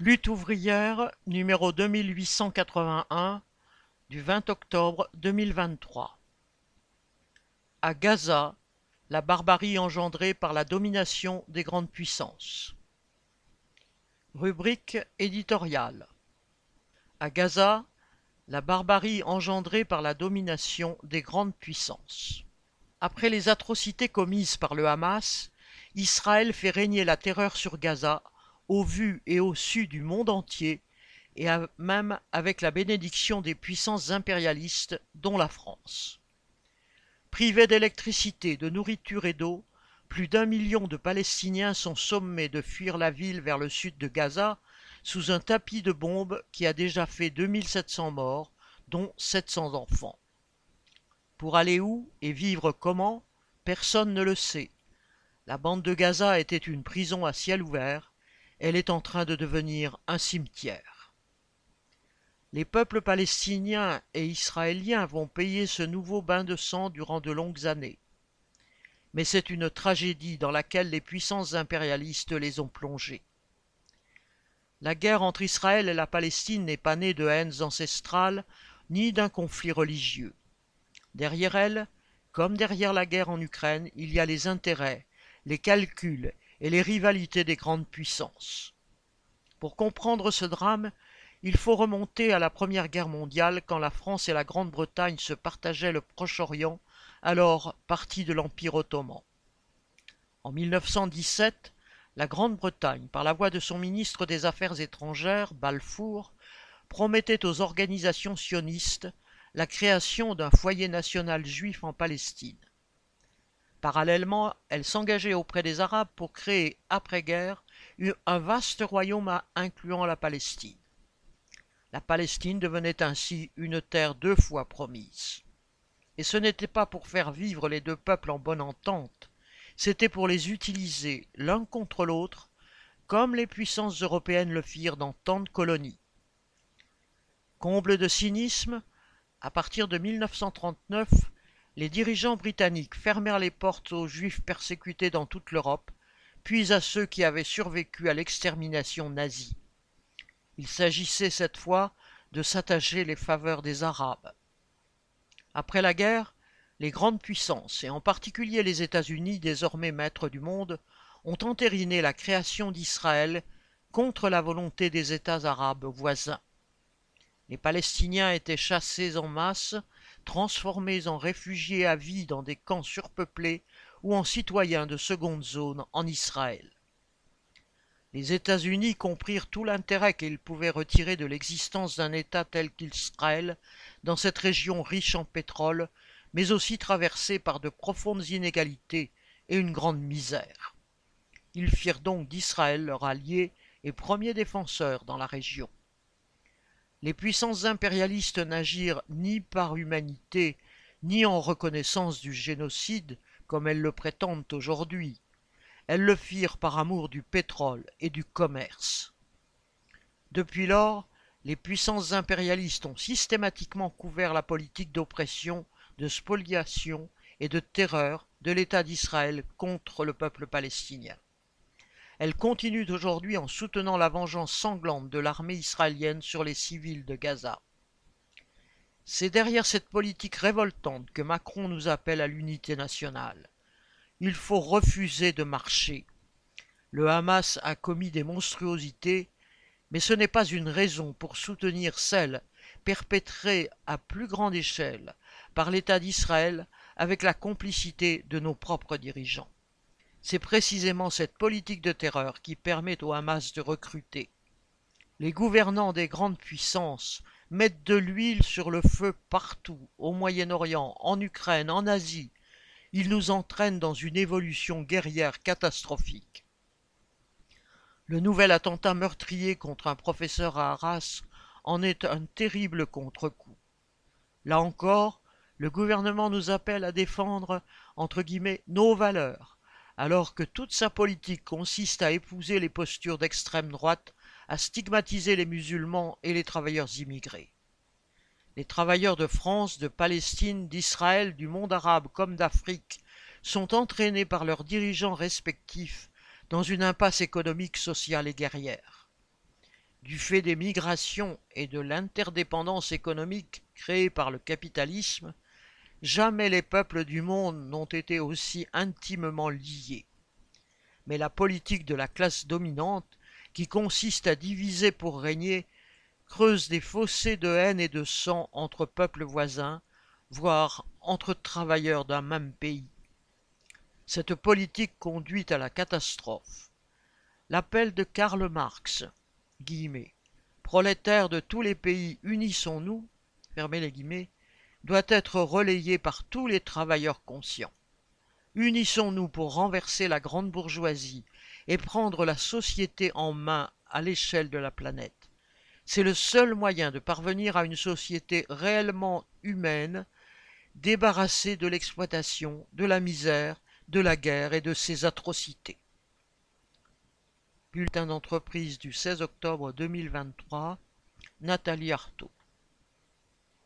Lutte ouvrière numéro deux mille huit cent quatre-vingt-un du vingt octobre deux mille vingt-trois. À Gaza, la barbarie engendrée par la domination des grandes puissances. Rubrique éditoriale. À Gaza, la barbarie engendrée par la domination des grandes puissances. Après les atrocités commises par le Hamas, Israël fait régner la terreur sur Gaza au vu et au su du monde entier, et même avec la bénédiction des puissances impérialistes, dont la France. Privés d'électricité, de nourriture et d'eau, plus d'un million de Palestiniens sont sommés de fuir la ville vers le sud de Gaza sous un tapis de bombes qui a déjà fait 2700 morts, dont 700 enfants. Pour aller où et vivre comment, personne ne le sait. La bande de Gaza était une prison à ciel ouvert, elle est en train de devenir un cimetière. Les peuples palestiniens et israéliens vont payer ce nouveau bain de sang durant de longues années. Mais c'est une tragédie dans laquelle les puissances impérialistes les ont plongés. La guerre entre Israël et la Palestine n'est pas née de haines ancestrales ni d'un conflit religieux. Derrière elle, comme derrière la guerre en Ukraine, il y a les intérêts, les calculs et les rivalités des grandes puissances. Pour comprendre ce drame, il faut remonter à la Première Guerre mondiale quand la France et la Grande-Bretagne se partageaient le Proche-Orient, alors partie de l'Empire ottoman. En 1917, la Grande-Bretagne, par la voix de son ministre des Affaires étrangères, Balfour, promettait aux organisations sionistes la création d'un foyer national juif en Palestine. Parallèlement, elle s'engageait auprès des Arabes pour créer, après-guerre, un vaste royaume incluant la Palestine. La Palestine devenait ainsi une terre deux fois promise. Et ce n'était pas pour faire vivre les deux peuples en bonne entente, c'était pour les utiliser l'un contre l'autre, comme les puissances européennes le firent dans tant de colonies. Comble de cynisme, à partir de 1939, les dirigeants britanniques fermèrent les portes aux juifs persécutés dans toute l'Europe, puis à ceux qui avaient survécu à l'extermination nazie. Il s'agissait cette fois de s'attacher les faveurs des Arabes. Après la guerre, les grandes puissances, et en particulier les États-Unis, désormais maîtres du monde, ont entériné la création d'Israël contre la volonté des États arabes voisins. Les Palestiniens étaient chassés en masse, transformés en réfugiés à vie dans des camps surpeuplés ou en citoyens de seconde zone en Israël. Les États-Unis comprirent tout l'intérêt qu'ils pouvaient retirer de l'existence d'un État tel qu'Israël dans cette région riche en pétrole, mais aussi traversée par de profondes inégalités et une grande misère. Ils firent donc d'Israël leur allié et premier défenseur dans la région. Les puissances impérialistes n'agirent ni par humanité, ni en reconnaissance du génocide, comme elles le prétendent aujourd'hui. Elles le firent par amour du pétrole et du commerce. Depuis lors, les puissances impérialistes ont systématiquement couvert la politique d'oppression, de spoliation et de terreur de l'État d'Israël contre le peuple palestinien. Elle continue aujourd'hui en soutenant la vengeance sanglante de l'armée israélienne sur les civils de Gaza. C'est derrière cette politique révoltante que Macron nous appelle à l'unité nationale. Il faut refuser de marcher. Le Hamas a commis des monstruosités, mais ce n'est pas une raison pour soutenir celles perpétrées à plus grande échelle par l'État d'Israël avec la complicité de nos propres dirigeants. C'est précisément cette politique de terreur qui permet au Hamas de recruter. Les gouvernants des grandes puissances mettent de l'huile sur le feu partout, au Moyen-Orient, en Ukraine, en Asie. Ils nous entraînent dans une évolution guerrière catastrophique. Le nouvel attentat meurtrier contre un professeur à Arras en est un terrible contre-coup. Là encore, le gouvernement nous appelle à défendre, entre guillemets, nos valeurs, alors que toute sa politique consiste à épouser les postures d'extrême droite, à stigmatiser les musulmans et les travailleurs immigrés. Les travailleurs de France, de Palestine, d'Israël, du monde arabe comme d'Afrique sont entraînés par leurs dirigeants respectifs dans une impasse économique, sociale et guerrière. du fait des migrations et de l'interdépendance économique créée par le capitalisme, jamais les peuples du monde n'ont été aussi intimement liés. Mais la politique de la classe dominante, qui consiste à diviser pour régner, creuse des fossés de haine et de sang entre peuples voisins, voire entre travailleurs d'un même pays. Cette politique conduit à la catastrophe. L'appel de Karl Marx, guillemets, prolétaires de tous les pays, unissons-nous, fermez les guillemets, doit être relayé par tous les travailleurs conscients. Unissons-nous pour renverser la grande bourgeoisie et prendre la société en main à l'échelle de la planète. C'est le seul moyen de parvenir à une société réellement humaine, débarrassée de l'exploitation, de la misère, de la guerre et de ses atrocités. Bulletin d'entreprise du 16 octobre 2023, Nathalie Artaud.